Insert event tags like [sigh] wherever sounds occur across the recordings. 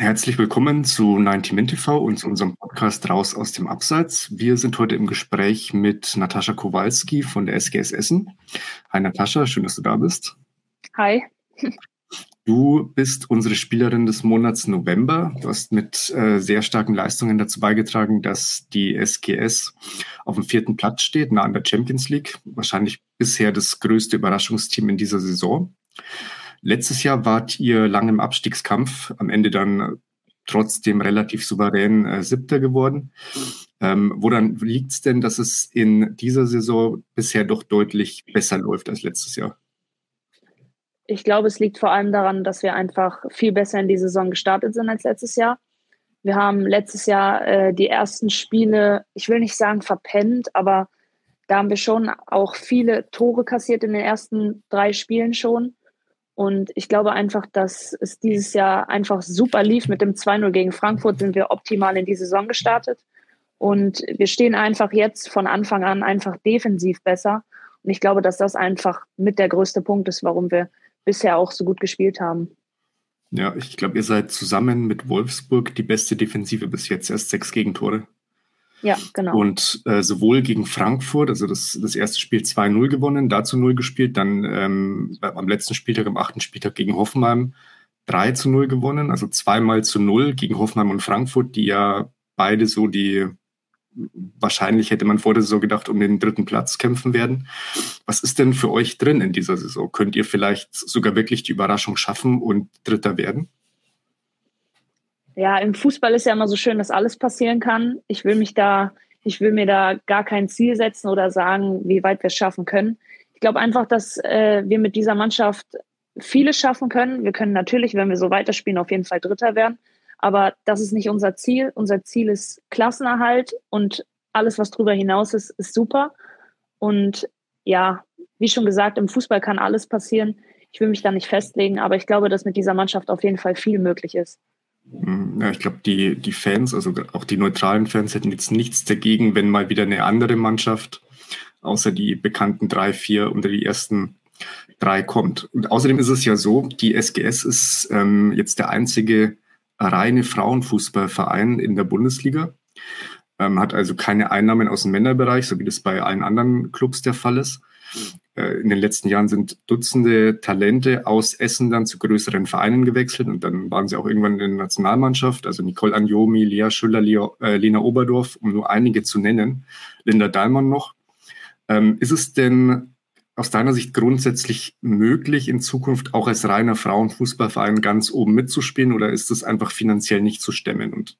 Herzlich willkommen zu 90 Min TV und zu unserem Podcast Raus aus dem Abseits. Wir sind heute im Gespräch mit Natascha Kowalski von der SGS Essen. Hi Natascha, schön, dass du da bist. Hi. Du bist unsere Spielerin des Monats November. Du hast mit äh, sehr starken Leistungen dazu beigetragen, dass die SGS auf dem vierten Platz steht, nah an der Champions League. Wahrscheinlich bisher das größte Überraschungsteam in dieser Saison. Letztes Jahr wart ihr lang im Abstiegskampf, am Ende dann trotzdem relativ souverän äh, Siebter geworden. Ähm, woran liegt es denn, dass es in dieser Saison bisher doch deutlich besser läuft als letztes Jahr? Ich glaube, es liegt vor allem daran, dass wir einfach viel besser in die Saison gestartet sind als letztes Jahr. Wir haben letztes Jahr äh, die ersten Spiele, ich will nicht sagen verpennt, aber da haben wir schon auch viele Tore kassiert in den ersten drei Spielen schon. Und ich glaube einfach, dass es dieses Jahr einfach super lief. Mit dem 2-0 gegen Frankfurt sind wir optimal in die Saison gestartet. Und wir stehen einfach jetzt von Anfang an einfach defensiv besser. Und ich glaube, dass das einfach mit der größte Punkt ist, warum wir bisher auch so gut gespielt haben. Ja, ich glaube, ihr seid zusammen mit Wolfsburg die beste Defensive bis jetzt. Erst sechs Gegentore. Ja, genau. Und äh, sowohl gegen Frankfurt, also das, das erste Spiel 2-0 gewonnen, dazu 0 gespielt, dann ähm, am letzten Spieltag, am achten Spieltag gegen Hoffenheim 3 zu 0 gewonnen, also zweimal zu 0 gegen Hoffenheim und Frankfurt, die ja beide so die, wahrscheinlich hätte man vor der Saison gedacht, um den dritten Platz kämpfen werden. Was ist denn für euch drin in dieser Saison? Könnt ihr vielleicht sogar wirklich die Überraschung schaffen und Dritter werden? Ja, im Fußball ist ja immer so schön, dass alles passieren kann. Ich will mich da, ich will mir da gar kein Ziel setzen oder sagen, wie weit wir es schaffen können. Ich glaube einfach, dass äh, wir mit dieser Mannschaft vieles schaffen können. Wir können natürlich, wenn wir so weiterspielen, auf jeden Fall Dritter werden. Aber das ist nicht unser Ziel. Unser Ziel ist Klassenerhalt und alles, was darüber hinaus ist, ist super. Und ja, wie schon gesagt, im Fußball kann alles passieren. Ich will mich da nicht festlegen, aber ich glaube, dass mit dieser Mannschaft auf jeden Fall viel möglich ist. Ja, ich glaube, die, die Fans, also auch die neutralen Fans, hätten jetzt nichts dagegen, wenn mal wieder eine andere Mannschaft, außer die bekannten drei, vier unter die ersten drei kommt. Und außerdem ist es ja so, die SGS ist ähm, jetzt der einzige reine Frauenfußballverein in der Bundesliga, ähm, hat also keine Einnahmen aus dem Männerbereich, so wie das bei allen anderen Clubs der Fall ist. Äh, in den letzten Jahren sind Dutzende Talente aus Essen dann zu größeren Vereinen gewechselt und dann waren sie auch irgendwann in der Nationalmannschaft, also Nicole Anjomi, Lea Schüller, äh, Lena Oberdorf, um nur einige zu nennen, Linda Dahlmann noch. Ähm, ist es denn aus deiner Sicht grundsätzlich möglich, in Zukunft auch als reiner Frauenfußballverein ganz oben mitzuspielen oder ist es einfach finanziell nicht zu stemmen und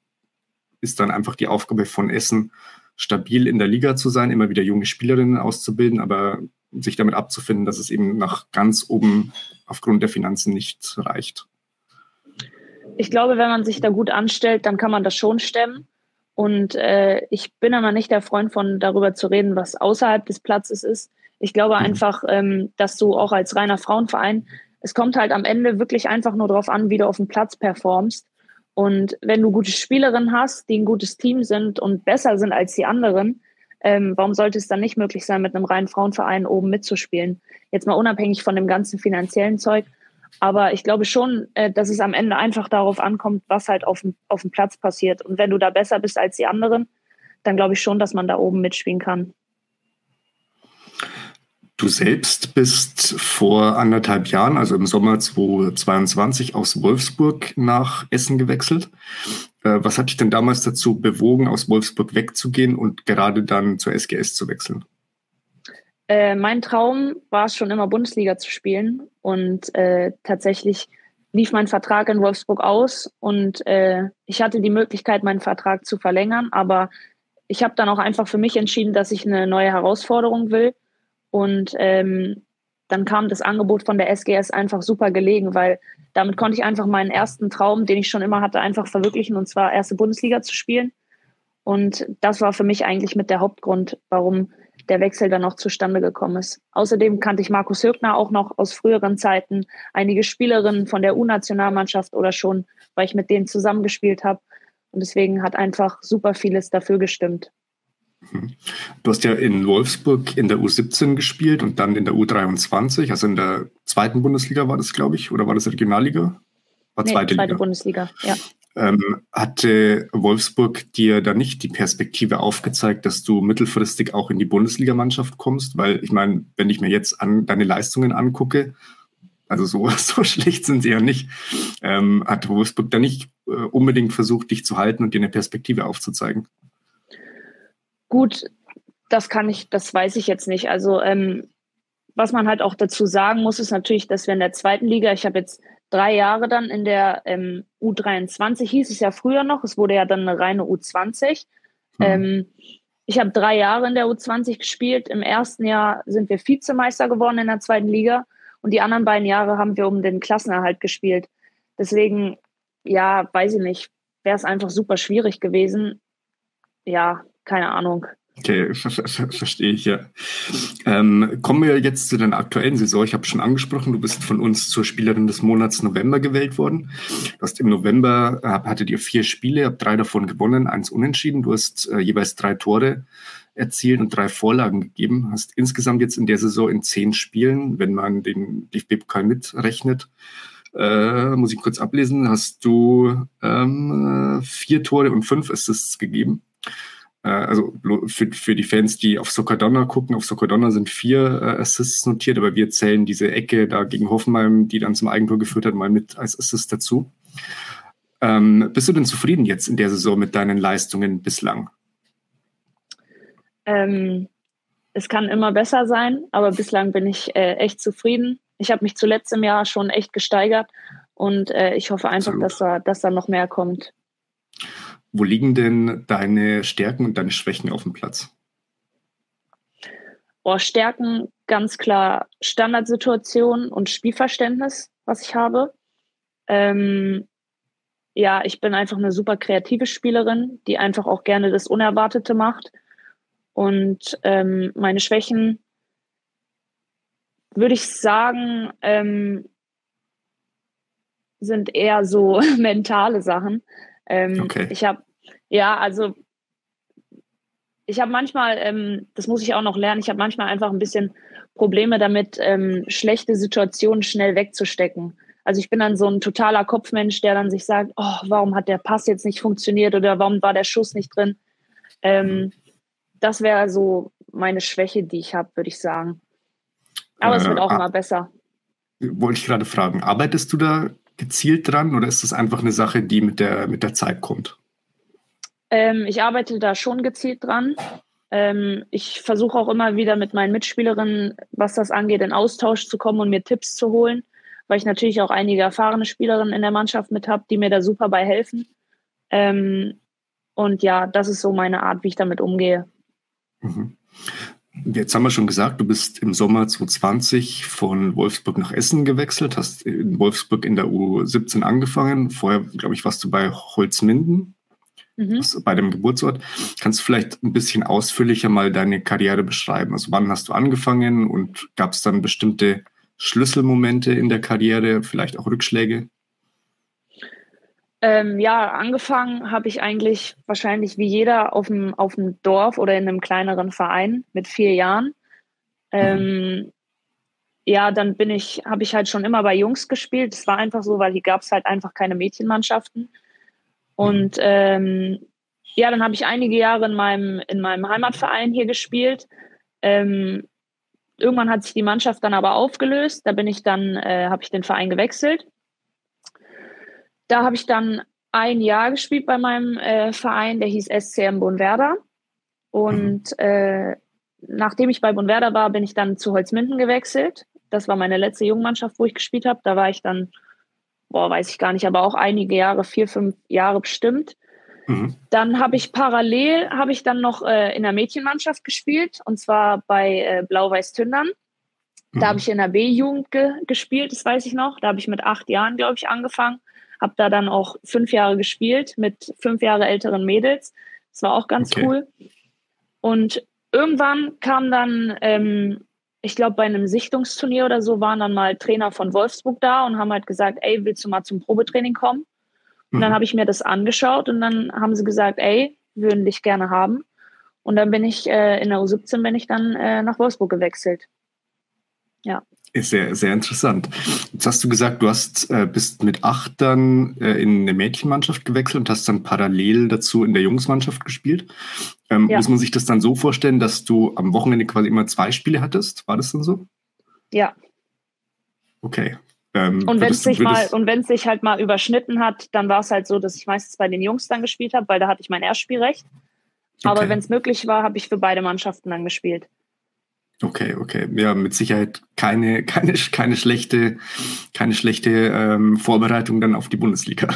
ist dann einfach die Aufgabe von Essen, stabil in der Liga zu sein, immer wieder junge Spielerinnen auszubilden, aber sich damit abzufinden, dass es eben nach ganz oben aufgrund der Finanzen nicht reicht. Ich glaube, wenn man sich da gut anstellt, dann kann man das schon stemmen. Und äh, ich bin aber nicht der Freund von darüber zu reden, was außerhalb des Platzes ist. Ich glaube mhm. einfach, ähm, dass du auch als reiner Frauenverein, es kommt halt am Ende wirklich einfach nur darauf an, wie du auf dem Platz performst. Und wenn du gute Spielerinnen hast, die ein gutes Team sind und besser sind als die anderen, ähm, warum sollte es dann nicht möglich sein, mit einem reinen Frauenverein oben mitzuspielen? Jetzt mal unabhängig von dem ganzen finanziellen Zeug. Aber ich glaube schon, äh, dass es am Ende einfach darauf ankommt, was halt auf dem, auf dem Platz passiert. Und wenn du da besser bist als die anderen, dann glaube ich schon, dass man da oben mitspielen kann. Du selbst bist vor anderthalb Jahren, also im Sommer 2022, aus Wolfsburg nach Essen gewechselt. Äh, was hat dich denn damals dazu bewogen, aus Wolfsburg wegzugehen und gerade dann zur SGS zu wechseln? Äh, mein Traum war es schon immer, Bundesliga zu spielen. Und äh, tatsächlich lief mein Vertrag in Wolfsburg aus und äh, ich hatte die Möglichkeit, meinen Vertrag zu verlängern. Aber ich habe dann auch einfach für mich entschieden, dass ich eine neue Herausforderung will und ähm, dann kam das Angebot von der SGS einfach super gelegen, weil damit konnte ich einfach meinen ersten Traum, den ich schon immer hatte, einfach verwirklichen, und zwar erste Bundesliga zu spielen. Und das war für mich eigentlich mit der Hauptgrund, warum der Wechsel dann auch zustande gekommen ist. Außerdem kannte ich Markus Högner auch noch aus früheren Zeiten, einige Spielerinnen von der U-Nationalmannschaft oder schon, weil ich mit denen zusammengespielt habe. Und deswegen hat einfach super vieles dafür gestimmt. Mhm. Du hast ja in Wolfsburg in der U17 gespielt und dann in der U23, also in der zweiten Bundesliga war das, glaube ich, oder war das Regionalliga? War nee, zweite, zweite Liga. Bundesliga, ja. Ähm, hatte Wolfsburg dir da nicht die Perspektive aufgezeigt, dass du mittelfristig auch in die Bundesligamannschaft kommst? Weil ich meine, wenn ich mir jetzt an deine Leistungen angucke, also so, [laughs] so schlecht sind sie ja nicht, ähm, hat Wolfsburg da nicht äh, unbedingt versucht, dich zu halten und dir eine Perspektive aufzuzeigen? Gut, das kann ich, das weiß ich jetzt nicht. Also ähm, was man halt auch dazu sagen muss, ist natürlich, dass wir in der zweiten Liga, ich habe jetzt drei Jahre dann in der ähm, U23, hieß es ja früher noch, es wurde ja dann eine reine U20. Mhm. Ähm, ich habe drei Jahre in der U20 gespielt. Im ersten Jahr sind wir Vizemeister geworden in der zweiten Liga und die anderen beiden Jahre haben wir um den Klassenerhalt gespielt. Deswegen, ja, weiß ich nicht, wäre es einfach super schwierig gewesen. Ja, keine Ahnung. Okay, ver ver verstehe ich ja. Ähm, kommen wir jetzt zu deiner aktuellen Saison. Ich habe schon angesprochen, du bist von uns zur Spielerin des Monats November gewählt worden. Du hast im November, äh, hattet ihr vier Spiele, habt drei davon gewonnen, eins unentschieden. Du hast äh, jeweils drei Tore erzielt und drei Vorlagen gegeben. Hast insgesamt jetzt in der Saison in zehn Spielen, wenn man den DFB-Pokal mitrechnet, äh, muss ich kurz ablesen, hast du ähm, vier Tore und fünf Assists gegeben. Äh, also für, für die Fans, die auf Soccer gucken, auf Soccer sind vier äh, Assists notiert, aber wir zählen diese Ecke da gegen Hoffenheim, die dann zum Eigentor geführt hat, mal mit als Assist dazu. Ähm, bist du denn zufrieden jetzt in der Saison mit deinen Leistungen bislang? Ähm, es kann immer besser sein, aber bislang bin ich äh, echt zufrieden. Ich habe mich zuletzt im Jahr schon echt gesteigert und äh, ich hoffe einfach, dass da, dass da noch mehr kommt. Wo liegen denn deine Stärken und deine Schwächen auf dem Platz? Oh, Stärken ganz klar Standardsituation und Spielverständnis, was ich habe. Ähm, ja, ich bin einfach eine super kreative Spielerin, die einfach auch gerne das Unerwartete macht. Und ähm, meine Schwächen würde ich sagen, ähm, sind eher so [laughs] mentale Sachen. Ähm, okay. Ich habe, ja, also ich habe manchmal, ähm, das muss ich auch noch lernen, ich habe manchmal einfach ein bisschen Probleme damit, ähm, schlechte Situationen schnell wegzustecken. Also ich bin dann so ein totaler Kopfmensch, der dann sich sagt, oh, warum hat der Pass jetzt nicht funktioniert oder warum war der Schuss nicht drin? Ähm, das wäre so meine Schwäche, die ich habe, würde ich sagen. Aber äh, es wird auch immer besser. Wollte ich gerade fragen, arbeitest du da gezielt dran oder ist das einfach eine Sache, die mit der, mit der Zeit kommt? Ähm, ich arbeite da schon gezielt dran. Ähm, ich versuche auch immer wieder mit meinen Mitspielerinnen, was das angeht, in Austausch zu kommen und mir Tipps zu holen, weil ich natürlich auch einige erfahrene Spielerinnen in der Mannschaft mit habe, die mir da super bei helfen. Ähm, und ja, das ist so meine Art, wie ich damit umgehe. Mhm. Jetzt haben wir schon gesagt, du bist im Sommer 2020 von Wolfsburg nach Essen gewechselt, hast in Wolfsburg in der U17 angefangen. Vorher, glaube ich, warst du bei Holzminden, mhm. bei dem Geburtsort. Kannst du vielleicht ein bisschen ausführlicher mal deine Karriere beschreiben? Also wann hast du angefangen und gab es dann bestimmte Schlüsselmomente in der Karriere, vielleicht auch Rückschläge? Ähm, ja, angefangen habe ich eigentlich wahrscheinlich wie jeder auf dem, auf dem Dorf oder in einem kleineren Verein mit vier Jahren. Ähm, ja, dann bin ich, habe ich halt schon immer bei Jungs gespielt. Es war einfach so, weil hier gab es halt einfach keine Mädchenmannschaften. Und ähm, ja, dann habe ich einige Jahre in meinem, in meinem Heimatverein hier gespielt. Ähm, irgendwann hat sich die Mannschaft dann aber aufgelöst. Da bin ich dann, äh, habe ich den Verein gewechselt da habe ich dann ein Jahr gespielt bei meinem äh, Verein, der hieß SCM Bonwerder. Und mhm. äh, nachdem ich bei Bonwerder war, bin ich dann zu Holzminden gewechselt. Das war meine letzte Jungmannschaft, wo ich gespielt habe. Da war ich dann, boah, weiß ich gar nicht, aber auch einige Jahre, vier, fünf Jahre bestimmt. Mhm. Dann habe ich parallel, habe ich dann noch äh, in der Mädchenmannschaft gespielt und zwar bei äh, Blau-Weiß Tündern. Da mhm. habe ich in der B-Jugend ge gespielt, das weiß ich noch. Da habe ich mit acht Jahren, glaube ich, angefangen. Habe da dann auch fünf Jahre gespielt mit fünf Jahre älteren Mädels. Das war auch ganz okay. cool. Und irgendwann kam dann, ähm, ich glaube, bei einem Sichtungsturnier oder so waren dann mal Trainer von Wolfsburg da und haben halt gesagt, ey, willst du mal zum Probetraining kommen? Und mhm. dann habe ich mir das angeschaut und dann haben sie gesagt, ey, würden dich gerne haben. Und dann bin ich äh, in der U17 bin ich dann äh, nach Wolfsburg gewechselt. Ja. Ist sehr, sehr interessant. Jetzt hast du gesagt, du hast, äh, bist mit acht dann äh, in eine Mädchenmannschaft gewechselt und hast dann parallel dazu in der Jungsmannschaft gespielt. Ähm, ja. Muss man sich das dann so vorstellen, dass du am Wochenende quasi immer zwei Spiele hattest? War das dann so? Ja. Okay. Ähm, und wenn es sich mal und wenn es sich halt mal überschnitten hat, dann war es halt so, dass ich meistens bei den Jungs dann gespielt habe, weil da hatte ich mein Erstspielrecht. Okay. Aber wenn es möglich war, habe ich für beide Mannschaften dann gespielt. Okay, okay. Ja, mit Sicherheit keine, keine, keine schlechte, keine schlechte ähm, Vorbereitung dann auf die Bundesliga.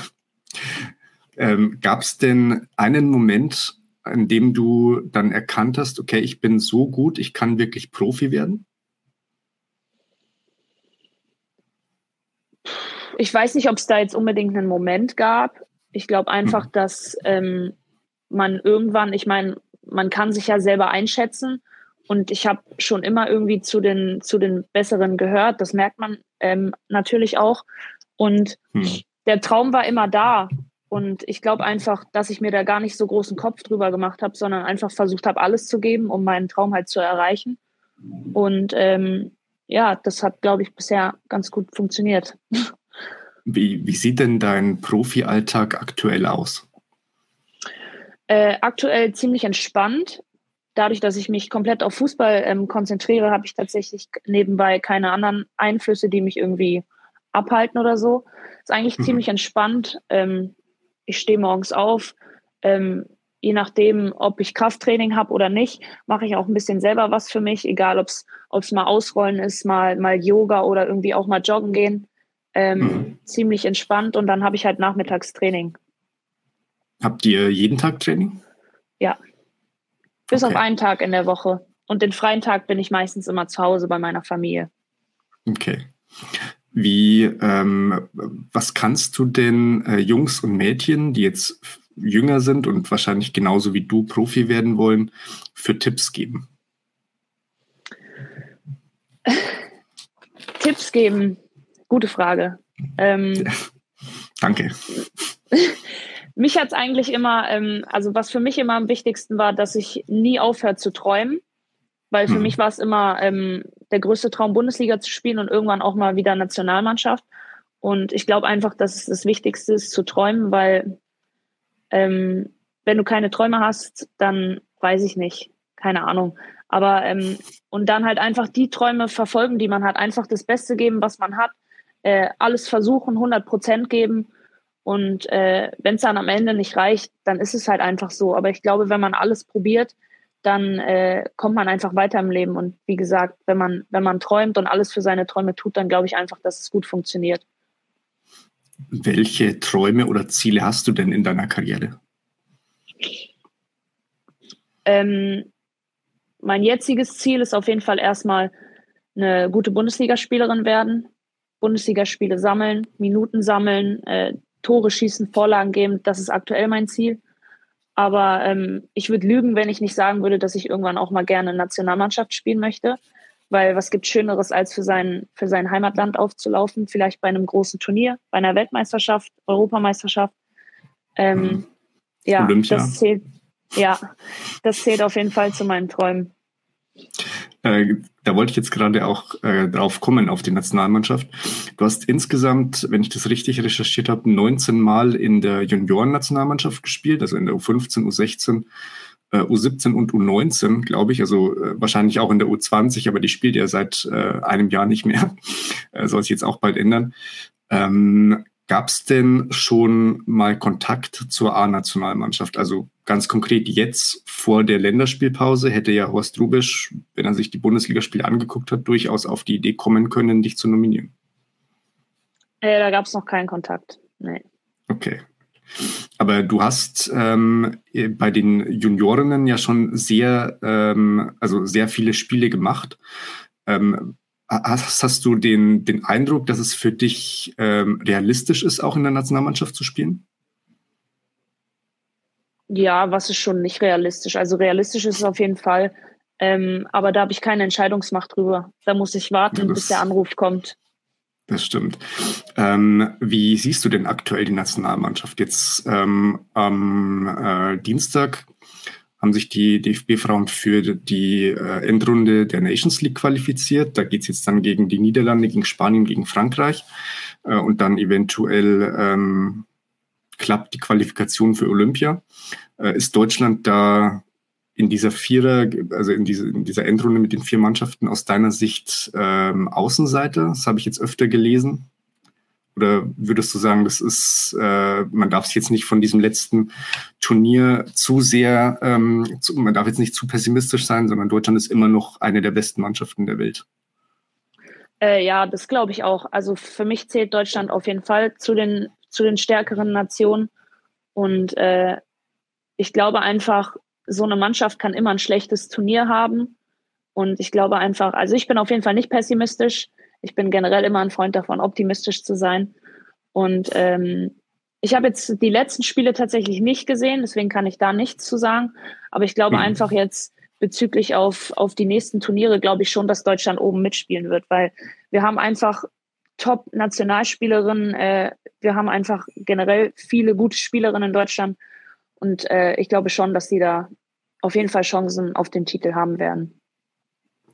Ähm, Gab es denn einen Moment, in dem du dann erkannt hast, okay, ich bin so gut, ich kann wirklich Profi werden? Ich weiß nicht, ob es da jetzt unbedingt einen Moment gab. Ich glaube einfach, hm. dass ähm, man irgendwann, ich meine, man kann sich ja selber einschätzen und ich habe schon immer irgendwie zu den, zu den Besseren gehört. Das merkt man ähm, natürlich auch. Und hm. der Traum war immer da. Und ich glaube einfach, dass ich mir da gar nicht so großen Kopf drüber gemacht habe, sondern einfach versucht habe, alles zu geben, um meinen Traum halt zu erreichen. Und ähm, ja, das hat, glaube ich, bisher ganz gut funktioniert. Wie, wie sieht denn dein Profi-Alltag aktuell aus? Äh, aktuell ziemlich entspannt dadurch, dass ich mich komplett auf Fußball ähm, konzentriere, habe ich tatsächlich nebenbei keine anderen Einflüsse, die mich irgendwie abhalten oder so. Ist eigentlich mhm. ziemlich entspannt. Ähm, ich stehe morgens auf. Ähm, je nachdem, ob ich Krafttraining habe oder nicht, mache ich auch ein bisschen selber was für mich, egal ob es mal Ausrollen ist, mal, mal Yoga oder irgendwie auch mal joggen gehen. Ähm, mhm. Ziemlich entspannt und dann habe ich halt Nachmittagstraining. Habt ihr jeden Tag Training? Ja. Bis okay. auf einen Tag in der Woche. Und den freien Tag bin ich meistens immer zu Hause bei meiner Familie. Okay. Wie, ähm, was kannst du denn äh, Jungs und Mädchen, die jetzt jünger sind und wahrscheinlich genauso wie du Profi werden wollen, für Tipps geben? [laughs] Tipps geben, gute Frage. Ähm, ja. [laughs] Danke. [laughs] mich hat es eigentlich immer, ähm, also was für mich immer am wichtigsten war, dass ich nie aufhört zu träumen, weil für mhm. mich war es immer ähm, der größte Traum, Bundesliga zu spielen und irgendwann auch mal wieder Nationalmannschaft. Und ich glaube einfach, dass es das Wichtigste ist, zu träumen, weil ähm, wenn du keine Träume hast, dann weiß ich nicht, keine Ahnung. Aber ähm, und dann halt einfach die Träume verfolgen, die man hat, einfach das Beste geben, was man hat, äh, alles versuchen, 100 Prozent geben und äh, wenn es dann am Ende nicht reicht, dann ist es halt einfach so. Aber ich glaube, wenn man alles probiert, dann äh, kommt man einfach weiter im Leben. Und wie gesagt, wenn man, wenn man träumt und alles für seine Träume tut, dann glaube ich einfach, dass es gut funktioniert. Welche Träume oder Ziele hast du denn in deiner Karriere? Ähm, mein jetziges Ziel ist auf jeden Fall erstmal eine gute Bundesligaspielerin werden, Bundesligaspiele sammeln, Minuten sammeln, äh, Tore schießen, Vorlagen geben. Das ist aktuell mein Ziel. Aber ähm, ich würde lügen, wenn ich nicht sagen würde, dass ich irgendwann auch mal gerne Nationalmannschaft spielen möchte. Weil was gibt Schöneres, als für sein, für sein Heimatland aufzulaufen? Vielleicht bei einem großen Turnier, bei einer Weltmeisterschaft, Europameisterschaft. Ähm, mhm. Ja, Olympia. das zählt, ja, das zählt auf jeden Fall zu meinen Träumen. Äh, da wollte ich jetzt gerade auch äh, drauf kommen, auf die Nationalmannschaft. Du hast insgesamt, wenn ich das richtig recherchiert habe, 19 Mal in der Junioren-Nationalmannschaft gespielt, also in der U15, U16, äh, U17 und U19, glaube ich. Also äh, wahrscheinlich auch in der U20, aber die spielt ja seit äh, einem Jahr nicht mehr. [laughs] Äh, soll sich jetzt auch bald ändern. Ähm, Gab es denn schon mal Kontakt zur A-Nationalmannschaft? Also ganz konkret jetzt vor der Länderspielpause hätte ja Horst Rubisch, wenn er sich die Bundesligaspiele angeguckt hat, durchaus auf die Idee kommen können, dich zu nominieren. Äh, da gab es noch keinen Kontakt. Nee. Okay. Aber du hast ähm, bei den Juniorinnen ja schon sehr, ähm, also sehr viele Spiele gemacht. Ähm, Hast, hast du den, den Eindruck, dass es für dich ähm, realistisch ist, auch in der Nationalmannschaft zu spielen? Ja, was ist schon nicht realistisch? Also realistisch ist es auf jeden Fall, ähm, aber da habe ich keine Entscheidungsmacht drüber. Da muss ich warten, ja, bis der Anruf kommt. Das stimmt. Ähm, wie siehst du denn aktuell die Nationalmannschaft? Jetzt ähm, am äh, Dienstag haben sich die DFB-Frauen für die äh, Endrunde der Nations League qualifiziert. Da geht's jetzt dann gegen die Niederlande, gegen Spanien, gegen Frankreich äh, und dann eventuell ähm, klappt die Qualifikation für Olympia. Äh, ist Deutschland da in dieser Vierer, also in, diese, in dieser Endrunde mit den vier Mannschaften aus deiner Sicht ähm, Außenseiter? Das habe ich jetzt öfter gelesen. Oder würdest du sagen, das ist, äh, man darf es jetzt nicht von diesem letzten Turnier zu sehr, ähm, zu, man darf jetzt nicht zu pessimistisch sein, sondern Deutschland ist immer noch eine der besten Mannschaften der Welt. Äh, ja, das glaube ich auch. Also für mich zählt Deutschland auf jeden Fall zu den, zu den stärkeren Nationen. Und äh, ich glaube einfach, so eine Mannschaft kann immer ein schlechtes Turnier haben. Und ich glaube einfach, also ich bin auf jeden Fall nicht pessimistisch. Ich bin generell immer ein Freund davon, optimistisch zu sein. Und ähm, ich habe jetzt die letzten Spiele tatsächlich nicht gesehen, deswegen kann ich da nichts zu sagen. Aber ich glaube mhm. einfach jetzt bezüglich auf, auf die nächsten Turniere, glaube ich schon, dass Deutschland oben mitspielen wird, weil wir haben einfach Top-Nationalspielerinnen. Äh, wir haben einfach generell viele gute Spielerinnen in Deutschland. Und äh, ich glaube schon, dass sie da auf jeden Fall Chancen auf den Titel haben werden.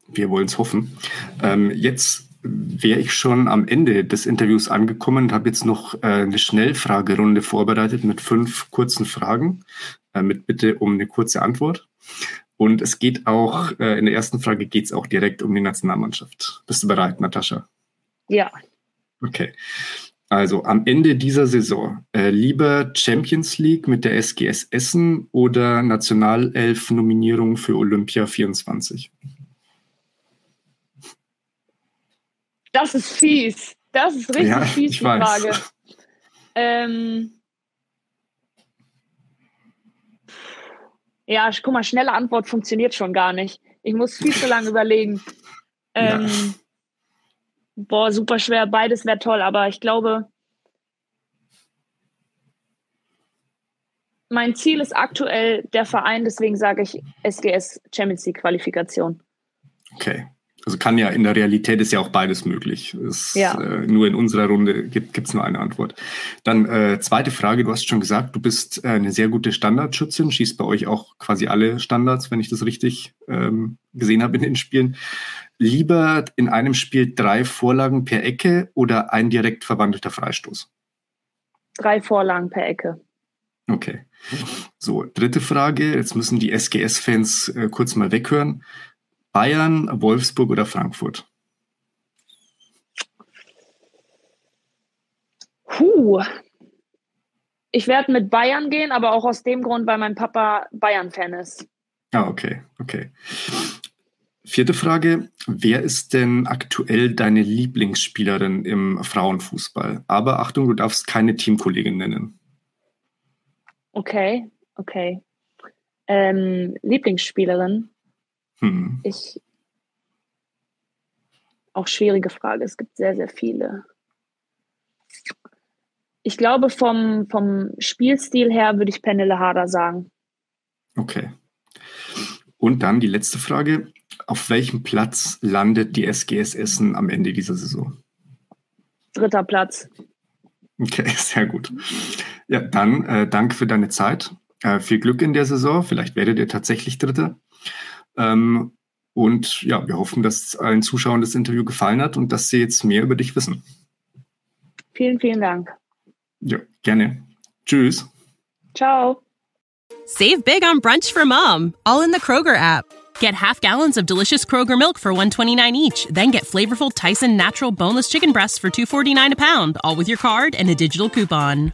Wir wollen es hoffen. Ähm, jetzt wäre ich schon am Ende des Interviews angekommen und habe jetzt noch äh, eine Schnellfragerunde vorbereitet mit fünf kurzen Fragen, äh, mit Bitte um eine kurze Antwort. Und es geht auch, äh, in der ersten Frage geht es auch direkt um die Nationalmannschaft. Bist du bereit, Natascha? Ja. Okay. Also am Ende dieser Saison lieber Champions League mit der SGS Essen oder Nationalelf-Nominierung für Olympia 24? Das ist fies. Das ist richtig ja, fies, die weiß. Frage. Ähm, ja, guck mal, schnelle Antwort funktioniert schon gar nicht. Ich muss viel zu lange überlegen. [laughs] Ähm, ja. Boah, super schwer. Beides wäre toll, aber ich glaube, mein Ziel ist aktuell der Verein, deswegen sage ich SGS Champions League Qualifikation. Okay. Also kann ja in der Realität ist ja auch beides möglich. Es, ja. Äh, nur in unserer Runde gibt es nur eine Antwort. Dann äh, zweite Frage, du hast schon gesagt, du bist äh, eine sehr gute Standardschützin, schießt bei euch auch quasi alle Standards, wenn ich das richtig ähm, gesehen habe in den Spielen. Lieber in einem Spiel drei Vorlagen per Ecke oder ein direkt verwandelter Freistoß? Drei Vorlagen per Ecke. Okay. So, dritte Frage. Jetzt müssen die SGS-Fans äh, kurz mal weghören. Bayern, Wolfsburg oder Frankfurt? Puh. Ich werde mit Bayern gehen, aber auch aus dem Grund, weil mein Papa Bayern-Fan ist. Ah, okay, okay. Vierte Frage. Wer ist denn aktuell deine Lieblingsspielerin im Frauenfußball? Aber Achtung, du darfst keine Teamkollegin nennen. Okay, okay. Ähm, Lieblingsspielerin? Hm. Ich. Auch schwierige Frage. Es gibt sehr, sehr viele. Ich glaube, vom, vom Spielstil her würde ich Pernille Harder sagen. Okay. Und dann die letzte Frage. Auf welchem Platz landet die SGS Essen am Ende dieser Saison? Dritter Platz. Okay, [laughs] sehr gut. Ja, dann äh, danke für deine Zeit. Äh, viel Glück in der Saison. Vielleicht werdet ihr tatsächlich Dritter. Ähm, und ja, wir hoffen, dass allen Zuschauern das Interview gefallen hat und dass sie jetzt mehr über dich wissen. Vielen, vielen Dank. Ja, gerne. Tschüss. Ciao. Save big on brunch for mom, all in the Kroger app. Get half gallons of delicious Kroger milk for 129 each, then get flavorful Tyson natural boneless chicken breasts for 249 a pound, all with your card and a digital coupon.